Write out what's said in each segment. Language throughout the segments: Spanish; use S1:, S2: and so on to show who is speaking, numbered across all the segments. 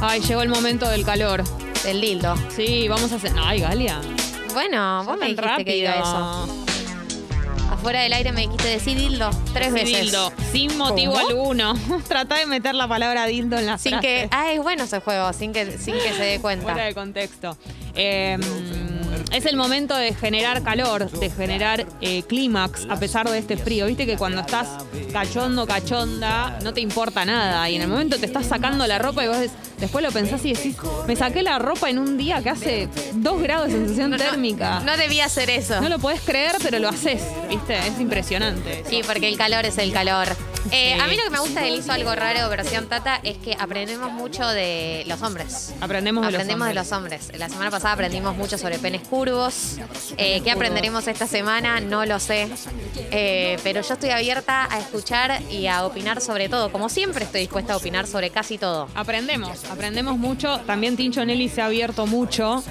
S1: Ay, llegó el momento del calor.
S2: Del dildo.
S1: Sí, vamos a hacer. Ay, Galia.
S2: Bueno, vos me dijiste que diga eso. Afuera del aire me dijiste decir dildo tres
S1: Sí,
S2: veces.
S1: dildo, sin motivo
S2: ¿Cómo?
S1: alguno. Trata de meter la palabra dildo en la
S2: Sin que. Ah, es bueno ese juego, sin que, sin que se dé cuenta.
S1: Fuera de contexto. Eh, es el momento de generar calor, de generar eh, clímax a pesar de este frío. Viste que cuando estás cachondo, cachonda, no te importa nada. Y en el momento te estás sacando la ropa y vos des- después lo pensás y decís, me saqué la ropa en un día que hace dos grados de sensación
S2: No, no,
S1: térmica.
S2: No debía hacer eso.
S1: No lo podés creer, pero lo haces, ¿viste? Es impresionante.
S2: Sí, porque el calor es el calor. Eh. A mí lo que me gusta del hizo algo raro versión Tata es que aprendemos mucho de los hombres.
S1: Aprendemos de los
S2: Aprendemos de los hombres. La semana pasada aprendimos mucho sobre penes curvos. Eh, ¿Qué aprenderemos esta semana? No lo sé. Eh, pero yo estoy abierta a escuchar y a opinar sobre todo. Como siempre estoy dispuesta a opinar sobre casi todo.
S1: Aprendemos, aprendemos mucho. También Tincho Nelly se ha abierto mucho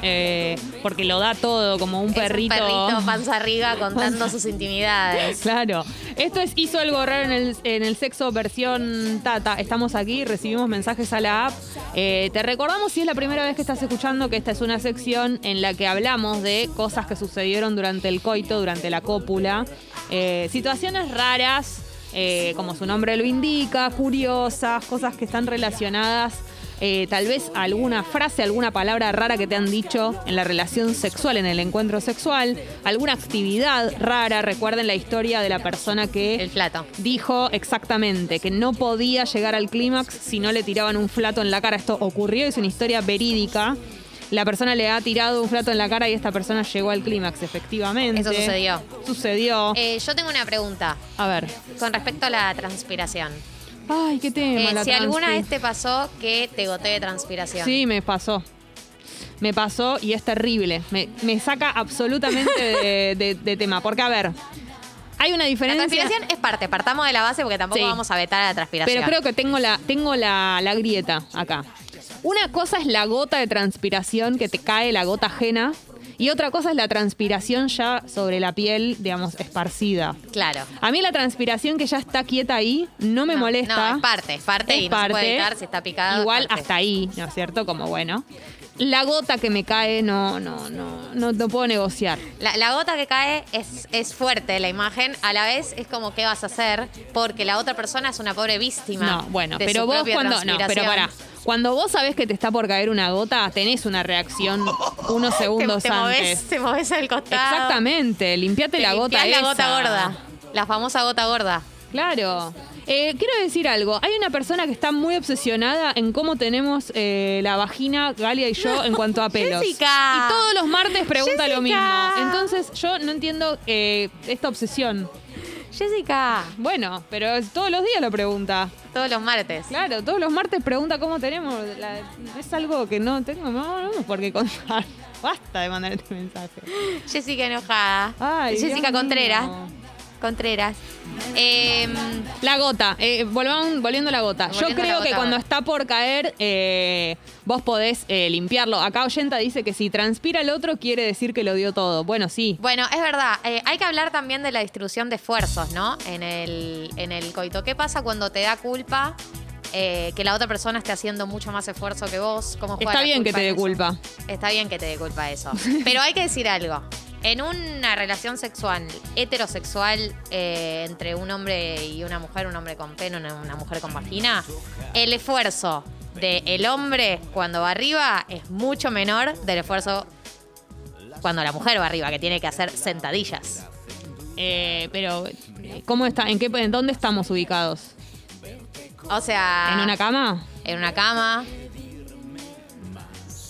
S1: porque lo da todo como un perrito.
S2: Es un perrito panza arriba contando sus intimidades.
S1: Claro. Esto es Hizo algo raro en el, en el sexo versión Tata. Estamos aquí, recibimos mensajes a la app. Eh, te recordamos si es la primera vez que estás escuchando que esta es una sección en la que hablamos de cosas que sucedieron durante el coito, durante la cópula. Eh, situaciones raras, eh, como su nombre lo indica, curiosas, cosas que están relacionadas eh, tal vez alguna frase, alguna palabra rara que te han dicho en la relación sexual, en el encuentro sexual, alguna actividad rara. Recuerden la historia de la persona que
S2: El plato.
S1: dijo exactamente que no podía llegar al clímax si no le tiraban un flato en la cara. Esto ocurrió, es una historia verídica. La persona le ha tirado un flato en la cara y esta persona llegó al clímax, efectivamente.
S2: Eso sucedió.
S1: Sucedió.
S2: Eh, yo tengo una pregunta
S1: A ver.
S2: con respecto a la transpiración.
S1: Ay, qué tema.
S2: Eh,
S1: la
S2: si alguna vez te pasó que te gotee de transpiración.
S1: Sí, me pasó. Me pasó y es terrible. Me, me saca absolutamente de, de- de tema. Porque, a ver, hay una
S2: La
S1: diferencia.
S2: transpiración es parte, partamos de la base porque tampoco
S1: Sí.
S2: vamos a vetar a la transpiración.
S1: Pero creo que tengo la, tengo la, la grieta acá. Una cosa es la gota de transpiración que te cae, la gota ajena. Y otra cosa es la transpiración ya sobre la piel, digamos, esparcida.
S2: Claro.
S1: A mí la transpiración que ya está quieta ahí no me
S2: No,
S1: molesta.
S2: No, es parte, es parte
S1: Es
S2: y no se puede
S1: parte.
S2: evitar si está picado.
S1: Igual
S2: parte.
S1: hasta ahí, ¿no es cierto? Como bueno. La gota que me cae no, no, no, no, no puedo negociar.
S2: La, la gota que cae es, es fuerte la imagen, a la vez es como qué vas a hacer, porque la otra persona es una pobre víctima.
S1: No, bueno,
S2: de
S1: pero
S2: su
S1: vos cuando. No, pero pará. Cuando vos sabés que te está por caer una gota, tenés una reacción unos segundos
S2: te
S1: antes.
S2: movés, te movés al costado.
S1: Exactamente, limpiate
S2: Te
S1: la gota
S2: limpiás la
S1: esa.
S2: gota gorda. La famosa gota gorda.
S1: Claro. Eh, quiero decir algo. Hay una persona que está muy obsesionada en cómo tenemos eh, la vagina, Galia y yo, en cuanto a pelos.
S2: Jessica.
S1: Y todos los martes pregunta lo mismo. Entonces, yo no entiendo eh, esta obsesión.
S2: Jessica,
S1: Bueno, pero todos los días lo pregunta.
S2: todos los martes.
S1: Claro, todos los martes pregunta cómo tenemos. la- es algo que no tengo, no, no, por qué contar. Basta de mandar este mensaje.
S2: Jessica enojada.
S1: Ay,
S2: Jessica Contreras. Contreras. Em,
S1: La gota, eh, volvamos- volviendo a la gota. Yo creo que cuando está por caer, eh, vos podés eh, limpiarlo. Acá Oyenta dice que si transpira el otro, quiere decir que lo dio todo. Bueno, sí.
S2: Bueno, es verdad. hay que hablar también de la distribución de esfuerzos, ¿no? En el, en el coito. ¿Qué pasa cuando te da culpa eh, que la otra persona esté haciendo mucho más esfuerzo que vos? ¿Cómo juega
S1: Está
S2: la
S1: bien que te dé
S2: eso?
S1: culpa.
S2: Está bien que te dé culpa eso. Pero hay que decir algo. En una relación sexual, heterosexual, eh, entre un hombre y una mujer, un hombre con pene, una, una mujer con vagina, el esfuerzo del hombre cuando va arriba es mucho menor del esfuerzo cuando la mujer va arriba, que tiene que hacer sentadillas.
S1: Eh, pero, ¿cómo está? ¿En, qué, ¿En dónde estamos ubicados?
S2: O sea,
S1: ¿En una cama?
S2: en una cama,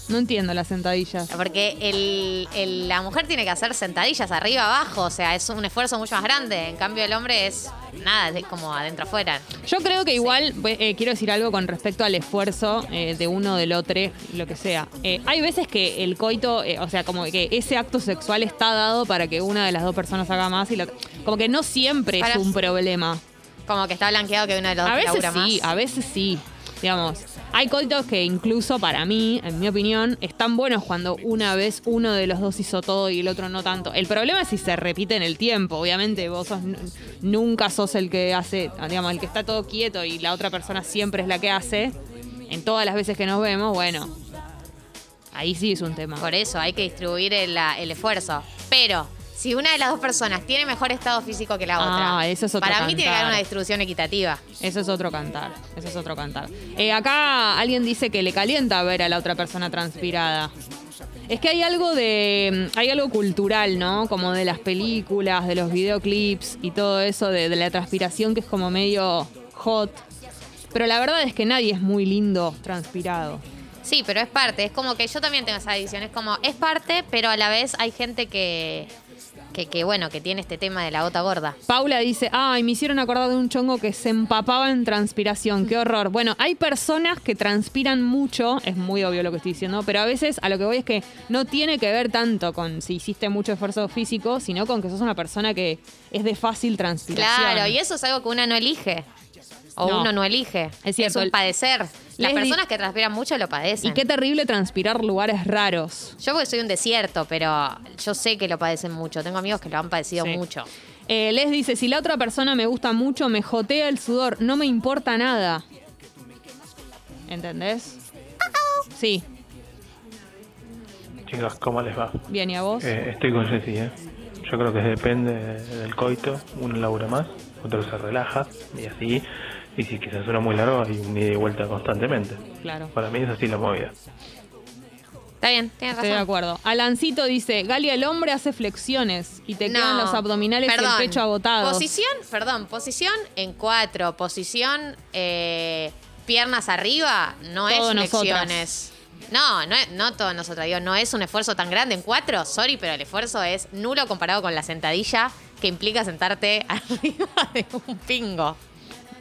S1: No entiendo las sentadillas.
S2: porque el- el- la mujer tiene que hacer sentadillas arriba, abajo, o sea, es un esfuerzo mucho más grande. En cambio, el hombre es nada, es como adentro afuera.
S1: Yo creo que igual, eh, quiero decir algo con respecto al esfuerzo eh, de uno del otro, lo que sea. Eh, hay veces que el coito, eh, o sea, como que ese acto sexual está dado para que una de las dos personas haga más y la como que no siempre
S2: Para-
S1: es un problema.
S2: Como que está blanqueado que uno de los
S1: A veces sí,
S2: más.
S1: a veces sí. Digamos, hay coitos que incluso para mí, en mi opinión, están buenos cuando una vez uno de los dos hizo todo y el otro no tanto. El problema es si se repite en el tiempo. Obviamente vos sos- nunca sos el que hace, digamos, el que está todo quieto y la otra persona siempre es la que hace. en todas las veces que nos vemos, bueno, ahí sí es un tema.
S2: Por eso hay que distribuir el esfuerzo. Pero si una de las dos personas tiene mejor estado físico que la
S1: Ah,
S2: otra,
S1: eso es otro
S2: para mí tiene que haber
S1: cantar.
S2: una distribución equitativa.
S1: Eso es otro cantar, eso es otro cantar. Eh, acá alguien dice que le calienta ver a la otra persona transpirada. Es que hay algo de. hay algo cultural, ¿no? Como de las películas, de los videoclips y todo eso de, de la transpiración que es como medio hot. Pero la verdad es que nadie es muy lindo transpirado.
S2: Sí, pero es parte. Es como que yo también tengo esa edición. Es como, es parte, pero a la vez hay gente que, que, que, bueno, que tiene este tema de la gota gorda.
S1: Paula dice, ay, me hicieron acordar de un chongo que se empapaba en transpiración, qué horror. Bueno, hay personas que transpiran mucho, es muy obvio lo que estoy diciendo, pero a veces a lo que voy es que no tiene que ver tanto con si hiciste mucho esfuerzo físico, sino con que sos una persona que es de fácil transpiración.
S2: Claro, y eso es algo que uno no elige. O
S1: No.
S2: uno no elige.
S1: Es cierto.
S2: un padecer. Las
S1: Les di-
S2: personas que transpiran mucho lo padecen.
S1: Y qué terrible transpirar lugares raros.
S2: Yo porque soy un desierto, pero yo sé que lo padecen mucho. Tengo amigos que lo han padecido
S1: Sí.
S2: mucho.
S1: Eh, Les dice, si la otra persona me gusta mucho, me jotea el sudor, no me importa nada. ¿Entendés? Sí,
S3: Chicos, ¿cómo les va?
S1: bien, ¿y a vos?
S3: Eh, estoy con Jessy, ¿eh? Yo creo que depende del coito. Uno labura más, otro se relaja y así. Y si quizás suena muy largo, hay un ida y vuelta constantemente.
S1: Claro.
S3: Para mí es así la movida.
S2: Está bien, tienes
S1: Estoy de
S2: razón.
S1: acuerdo. Alancito dice, Galia, el hombre hace flexiones y te quedan los abdominales
S2: Perdón.
S1: y el pecho agotados.
S2: Posición, perdón, posición en cuatro, posición eh, piernas arriba, no
S1: Todo
S2: es
S1: nosotras.
S2: flexiones. No, no, es- no todos nosotros, digo, no es un esfuerzo tan grande en cuatro, sorry, pero el esfuerzo es nulo comparado con la sentadilla que implica sentarte arriba de un pingo.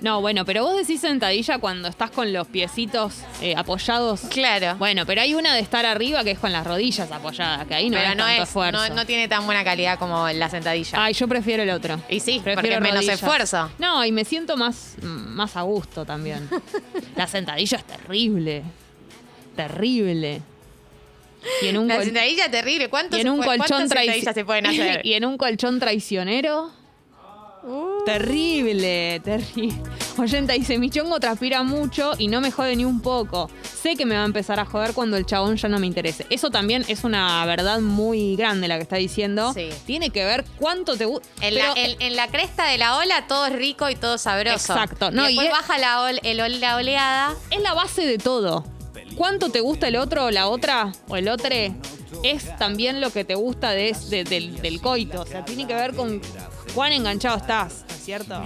S1: No, bueno, pero vos decís sentadilla cuando estás con los piecitos eh, apoyados.
S2: Claro.
S1: Bueno, pero hay una de estar arriba que es con las rodillas apoyadas, que ahí no
S2: pero no
S1: tanto
S2: es,
S1: esfuerzo.
S2: no, no tiene tan buena calidad como la sentadilla.
S1: Ay, yo prefiero el otro.
S2: Y sí,
S1: Prefiero
S2: porque menos esfuerzo.
S1: No, y me siento más, más a gusto también. la sentadilla es terrible. Terrible. Y en un
S2: la sentadilla terrible. ¿Cuántos
S1: y en un colchón
S2: sentadillas se pueden hacer?
S1: y en un colchón traicionero.
S2: Uh.
S1: Terrible, terrible. Oyenta dice, mi chongo transpira mucho y no me jode ni un poco. Sé que me va a empezar a joder cuando el chabón ya no me interese. Eso también es una verdad muy grande la que está diciendo.
S2: Sí.
S1: Tiene que ver cuánto te gusta.
S2: En, la, en- en la cresta de la ola todo es rico y todo sabroso.
S1: Exacto. No,
S2: y
S1: y
S2: después
S1: es-
S2: baja la, ol- el ol- la oleada.
S1: es la base de todo. ¿Cuánto te gusta el otro o la otra o el otro? Es también lo que te gusta de, de- del, coito. O sea, tiene que ver con cuán enganchado estás, ¿no es cierto?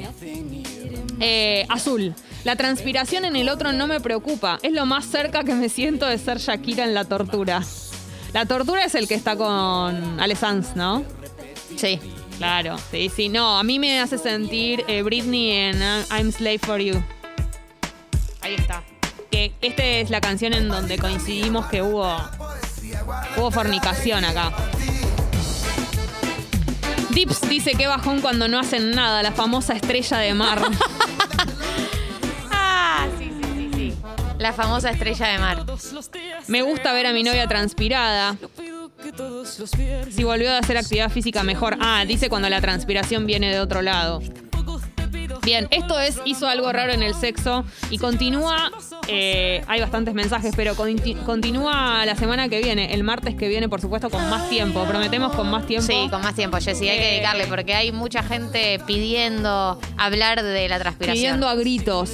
S1: Eh, azul. La transpiración en el otro no me preocupa. Es lo más cerca que me siento de ser Shakira en la tortura. La tortura es el que está con Ale ¿no?
S2: Sí.
S1: Claro, sí, sí. No, a mí me hace sentir eh, Britney en uh, I'm Slave for You. Ahí está. Esta es la canción en donde coincidimos que hubo, hubo fornicación acá. Dips dice que bajón cuando no hacen nada, la famosa estrella de mar.
S2: Ah, sí, sí, sí, sí. La famosa estrella de mar.
S1: Me gusta ver a mi novia transpirada. Si volvió a hacer actividad física mejor. Ah, dice cuando la transpiración viene de otro lado. Bien, esto es hizo algo raro en el sexo y continúa, eh, hay bastantes mensajes, pero conti- continúa la semana que viene, el martes que viene, por supuesto, con más tiempo. Prometemos con más tiempo.
S2: Sí, con más tiempo, Jessy. Hay que
S1: Eh,
S2: dedicarle porque hay mucha gente pidiendo hablar de la transpiración.
S1: Pidiendo a gritos.